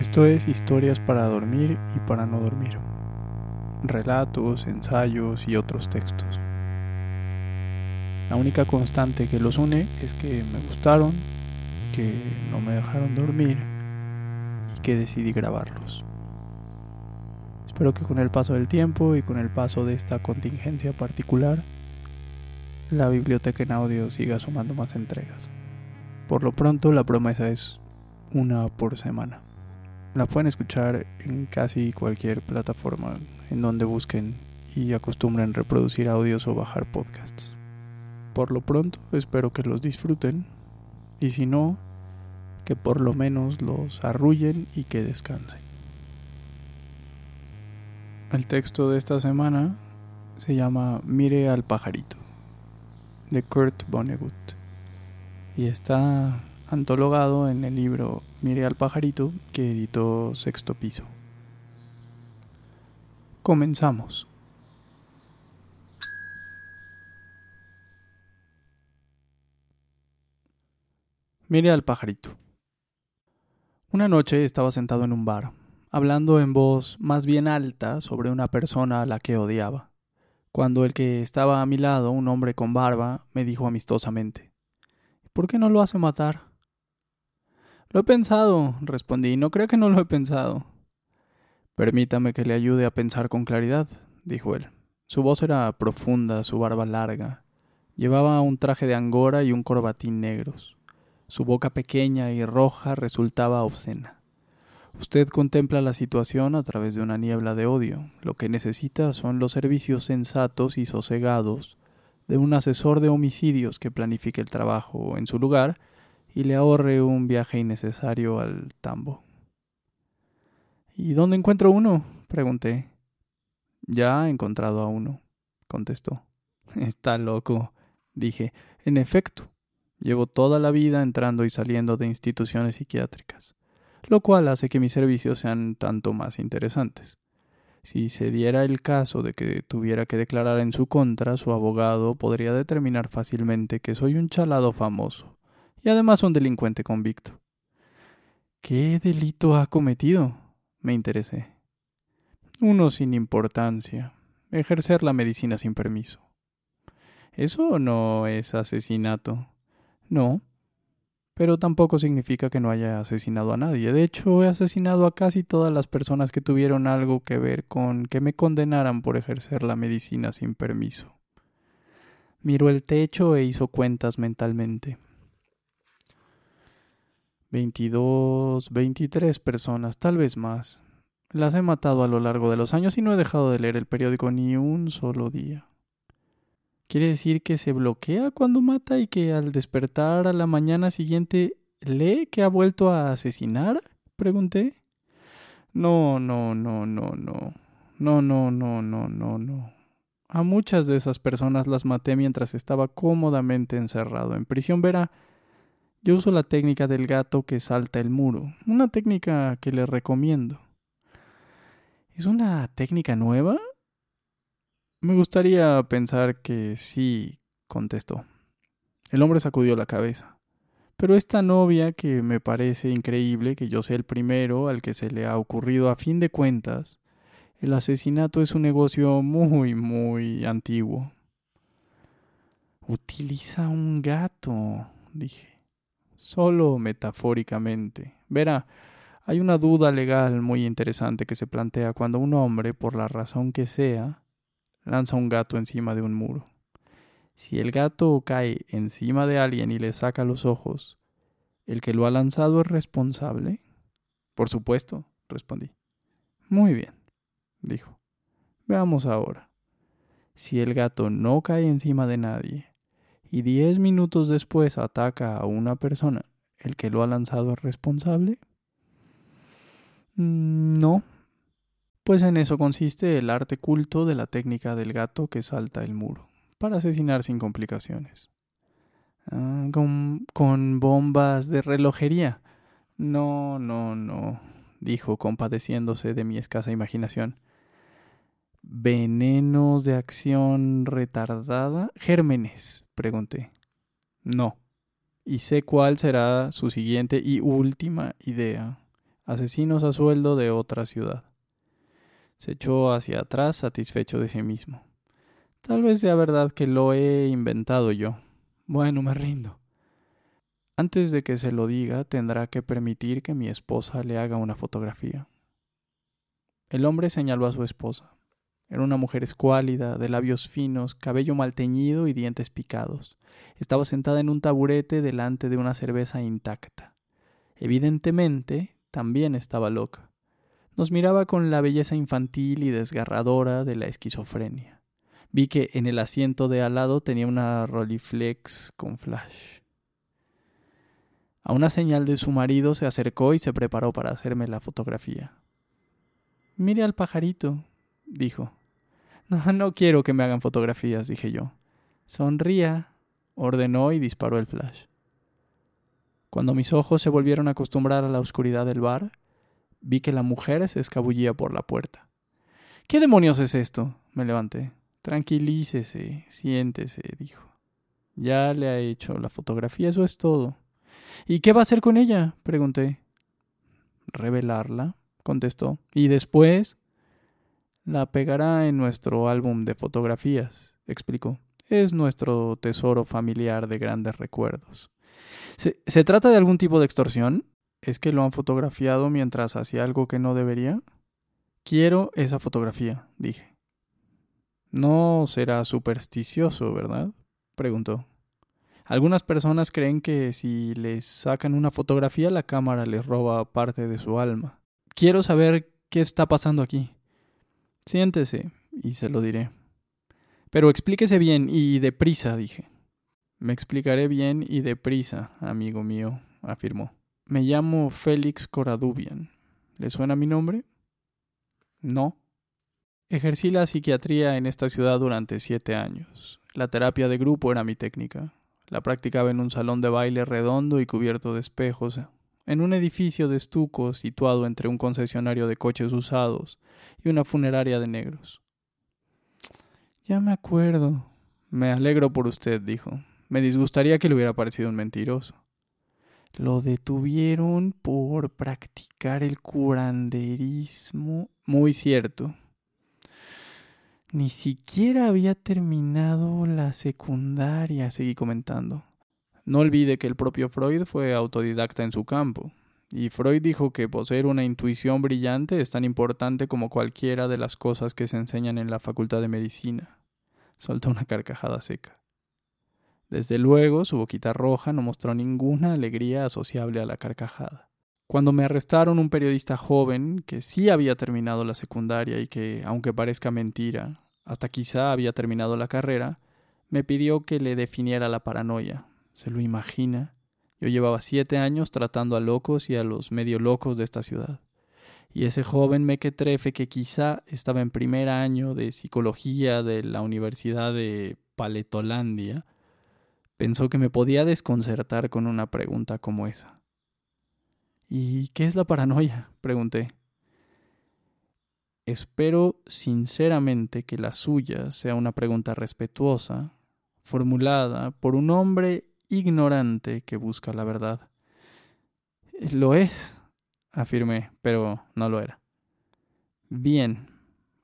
Esto es historias para dormir y para no dormir. Relatos, ensayos y otros textos. La única constante que los une es que me gustaron, que no me dejaron dormir y que decidí grabarlos. Espero que con el paso del tiempo y con el paso de esta contingencia particular, la biblioteca en audio siga sumando más entregas. Por lo pronto la promesa es una por semana. La pueden escuchar en casi cualquier plataforma en donde busquen y acostumbren reproducir audios o bajar podcasts. Por lo pronto espero que los disfruten y si no, que por lo menos los arrullen y que descansen. El texto de esta semana se llama Mire al pajarito de Kurt Vonnegut y está antologado en el libro Mire al pajarito que editó Sexto Piso. Comenzamos. Mire al pajarito. Una noche estaba sentado en un bar, hablando en voz más bien alta sobre una persona a la que odiaba cuando el que estaba a mi lado, un hombre con barba, me dijo amistosamente ¿Por qué no lo hace matar? Lo he pensado, respondí, no creo que no lo he pensado. Permítame que le ayude a pensar con claridad, dijo él. Su voz era profunda, su barba larga. Llevaba un traje de angora y un corbatín negros. Su boca pequeña y roja resultaba obscena. Usted contempla la situación a través de una niebla de odio. Lo que necesita son los servicios sensatos y sosegados de un asesor de homicidios que planifique el trabajo en su lugar y le ahorre un viaje innecesario al tambo. ¿Y dónde encuentro uno? pregunté. Ya he encontrado a uno, contestó. Está loco, dije. En efecto, llevo toda la vida entrando y saliendo de instituciones psiquiátricas lo cual hace que mis servicios sean tanto más interesantes. Si se diera el caso de que tuviera que declarar en su contra, su abogado podría determinar fácilmente que soy un chalado famoso y además un delincuente convicto. ¿Qué delito ha cometido? me interesé. Uno sin importancia. Ejercer la medicina sin permiso. Eso no es asesinato. No, pero tampoco significa que no haya asesinado a nadie. De hecho, he asesinado a casi todas las personas que tuvieron algo que ver con que me condenaran por ejercer la medicina sin permiso. Miró el techo e hizo cuentas mentalmente. Veintidós, veintitrés personas, tal vez más. Las he matado a lo largo de los años y no he dejado de leer el periódico ni un solo día. Quiere decir que se bloquea cuando mata y que al despertar a la mañana siguiente lee que ha vuelto a asesinar? pregunté. No, no, no, no, no. No, no, no, no, no, no. A muchas de esas personas las maté mientras estaba cómodamente encerrado en prisión. Verá, yo uso la técnica del gato que salta el muro, una técnica que le recomiendo. ¿Es una técnica nueva? Me gustaría pensar que sí, contestó. El hombre sacudió la cabeza. Pero esta novia, que me parece increíble que yo sea el primero al que se le ha ocurrido a fin de cuentas, el asesinato es un negocio muy, muy antiguo. Utiliza un gato, dije. Solo metafóricamente. Verá, hay una duda legal muy interesante que se plantea cuando un hombre, por la razón que sea, lanza un gato encima de un muro. Si el gato cae encima de alguien y le saca los ojos, ¿el que lo ha lanzado es responsable? Por supuesto, respondí. Muy bien, dijo. Veamos ahora. Si el gato no cae encima de nadie y diez minutos después ataca a una persona, ¿el que lo ha lanzado es responsable? Mm, no, pues en eso consiste el arte culto de la técnica del gato que salta el muro, para asesinar sin complicaciones. Ah, con bombas de relojería. No, no, no, dijo compadeciéndose de mi escasa imaginación. ¿Venenos de acción retardada? Gérmenes, pregunté. No. Y sé cuál será su siguiente y última idea asesinos a sueldo de otra ciudad. Se echó hacia atrás satisfecho de sí mismo. Tal vez sea verdad que lo he inventado yo. Bueno, me rindo. Antes de que se lo diga, tendrá que permitir que mi esposa le haga una fotografía. El hombre señaló a su esposa. Era una mujer escuálida, de labios finos, cabello mal teñido y dientes picados. Estaba sentada en un taburete delante de una cerveza intacta. Evidentemente, también estaba loca. Nos miraba con la belleza infantil y desgarradora de la esquizofrenia. Vi que en el asiento de al lado tenía una Rolleiflex con flash. A una señal de su marido se acercó y se preparó para hacerme la fotografía. Mire al pajarito, dijo. No, no quiero que me hagan fotografías, dije yo. Sonría, ordenó y disparó el flash. Cuando mis ojos se volvieron a acostumbrar a la oscuridad del bar, vi que la mujer se escabullía por la puerta. ¿Qué demonios es esto? me levanté. Tranquilícese, siéntese, dijo. Ya le ha hecho la fotografía, eso es todo. ¿Y qué va a hacer con ella? pregunté. Revelarla, contestó. Y después la pegará en nuestro álbum de fotografías, explicó. Es nuestro tesoro familiar de grandes recuerdos. ¿Se, ¿Se, trata de algún tipo de extorsión? ¿Es que lo han fotografiado mientras hacía algo que no debería? Quiero esa fotografía, dije. No será supersticioso, ¿verdad? preguntó. Algunas personas creen que si les sacan una fotografía la cámara les roba parte de su alma. Quiero saber qué está pasando aquí. Siéntese y se lo diré. Pero explíquese bien y deprisa, dije. Me explicaré bien y deprisa, amigo mío, afirmó. Me llamo Félix Coradubian. ¿Le suena mi nombre? No. Ejercí la psiquiatría en esta ciudad durante siete años. La terapia de grupo era mi técnica. La practicaba en un salón de baile redondo y cubierto de espejos, en un edificio de estuco situado entre un concesionario de coches usados y una funeraria de negros. Ya me acuerdo. Me alegro por usted, dijo. Me disgustaría que le hubiera parecido un mentiroso. Lo detuvieron por practicar el curanderismo. Muy cierto. Ni siquiera había terminado la secundaria, seguí comentando. No olvide que el propio Freud fue autodidacta en su campo, y Freud dijo que poseer una intuición brillante es tan importante como cualquiera de las cosas que se enseñan en la facultad de medicina. Soltó una carcajada seca. Desde luego, su boquita roja no mostró ninguna alegría asociable a la carcajada. Cuando me arrestaron un periodista joven que sí había terminado la secundaria y que, aunque parezca mentira, hasta quizá había terminado la carrera, me pidió que le definiera la paranoia. ¿Se lo imagina? Yo llevaba siete años tratando a locos y a los medio locos de esta ciudad. Y ese joven mequetrefe que quizá estaba en primer año de psicología de la Universidad de Paletolandia, pensó que me podía desconcertar con una pregunta como esa. ¿Y qué es la paranoia? pregunté. Espero sinceramente que la suya sea una pregunta respetuosa, formulada por un hombre ignorante que busca la verdad. Lo es, afirmé, pero no lo era. Bien,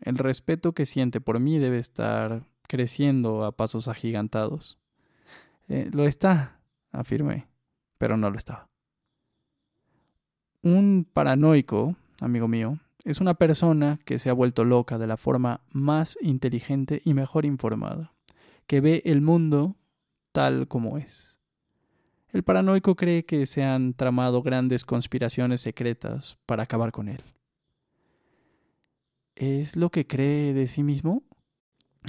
el respeto que siente por mí debe estar creciendo a pasos agigantados. Eh, lo está, afirmé, pero no lo estaba. Un paranoico, amigo mío, es una persona que se ha vuelto loca de la forma más inteligente y mejor informada, que ve el mundo tal como es. El paranoico cree que se han tramado grandes conspiraciones secretas para acabar con él. ¿Es lo que cree de sí mismo?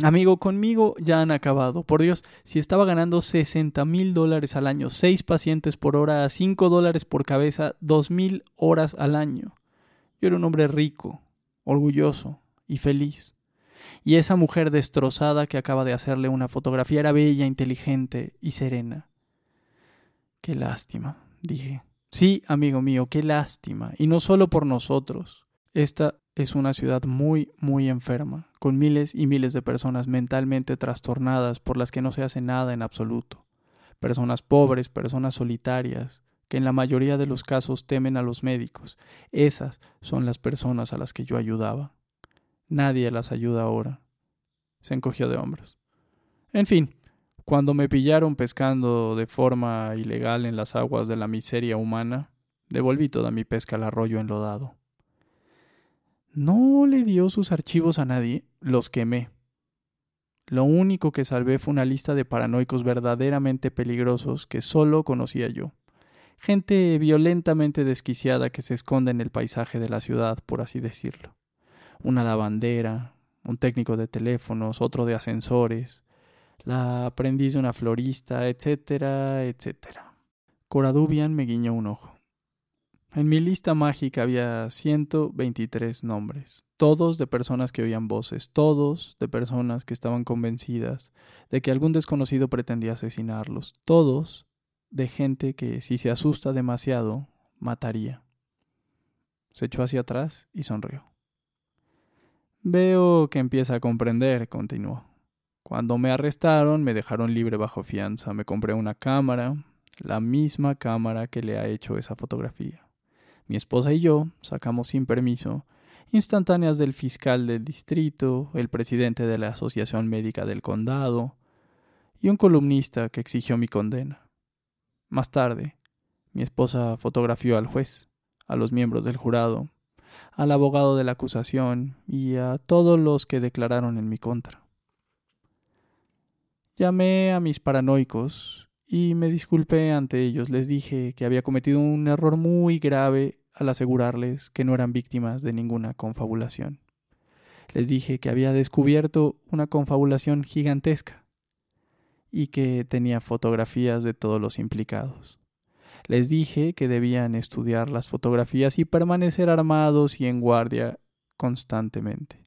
Amigo, conmigo ya han acabado. Por Dios, si estaba ganando 60 mil dólares al año, 6 pacientes por hora, 5 dólares por cabeza, 2 mil horas al año. Yo era un hombre rico, orgulloso y feliz. Y esa mujer destrozada que acaba de hacerle una fotografía era bella, inteligente y serena. Qué lástima, dije. Sí, amigo mío, qué lástima. Y no solo por nosotros. Esta es una ciudad muy, muy enferma, con miles y miles de personas mentalmente trastornadas por las que no se hace nada en absoluto. Personas pobres, personas solitarias, que en la mayoría de los casos temen a los médicos. Esas son las personas a las que yo ayudaba. Nadie las ayuda ahora. Se encogió de hombros. En fin, cuando me pillaron pescando de forma ilegal en las aguas de la miseria humana, devolví toda mi pesca al arroyo enlodado. No le dio sus archivos a nadie, los quemé. Lo único que salvé fue una lista de paranoicos verdaderamente peligrosos que solo conocía yo gente violentamente desquiciada que se esconde en el paisaje de la ciudad, por así decirlo. Una lavandera, un técnico de teléfonos, otro de ascensores, la aprendiz de una florista, etcétera, etcétera. Coradubian me guiñó un ojo. En mi lista mágica había 123 nombres, todos de personas que oían voces, todos de personas que estaban convencidas de que algún desconocido pretendía asesinarlos, todos de gente que si se asusta demasiado, mataría. Se echó hacia atrás y sonrió. Veo que empieza a comprender, continuó. Cuando me arrestaron me dejaron libre bajo fianza. Me compré una cámara, la misma cámara que le ha hecho esa fotografía. Mi esposa y yo sacamos sin permiso instantáneas del fiscal del distrito, el presidente de la Asociación Médica del Condado y un columnista que exigió mi condena. Más tarde, mi esposa fotografió al juez, a los miembros del jurado, al abogado de la acusación y a todos los que declararon en mi contra. Llamé a mis paranoicos y me disculpé ante ellos. Les dije que había cometido un error muy grave al asegurarles que no eran víctimas de ninguna confabulación. Les dije que había descubierto una confabulación gigantesca y que tenía fotografías de todos los implicados. Les dije que debían estudiar las fotografías y permanecer armados y en guardia constantemente.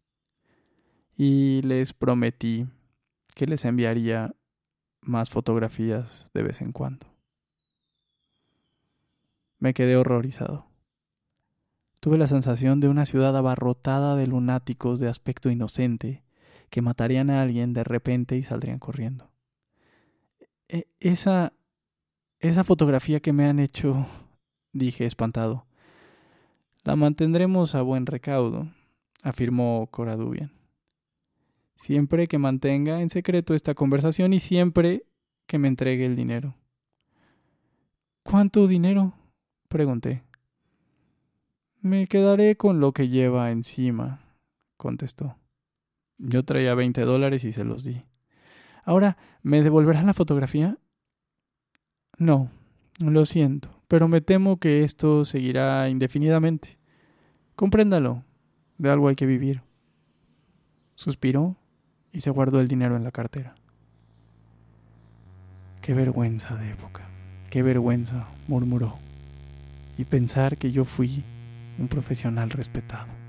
Y les prometí que les enviaría más fotografías de vez en cuando. Me quedé horrorizado. Tuve la sensación de una ciudad abarrotada de lunáticos de aspecto inocente que matarían a alguien de repente y saldrían corriendo. E, esa, esa fotografía que me han hecho, dije espantado. La mantendremos a buen recaudo, afirmó Coradubian. Siempre que mantenga en secreto esta conversación y siempre que me entregue el dinero. ¿Cuánto dinero? pregunté. Me quedaré con lo que lleva encima, contestó. Yo traía veinte dólares y se los di. Ahora, ¿me devolverán la fotografía? No, lo siento, pero me temo que esto seguirá indefinidamente. Compréndalo, de algo hay que vivir. Suspiró y se guardó el dinero en la cartera. Qué vergüenza de época, qué vergüenza, murmuró, y pensar que yo fui un profesional respetado.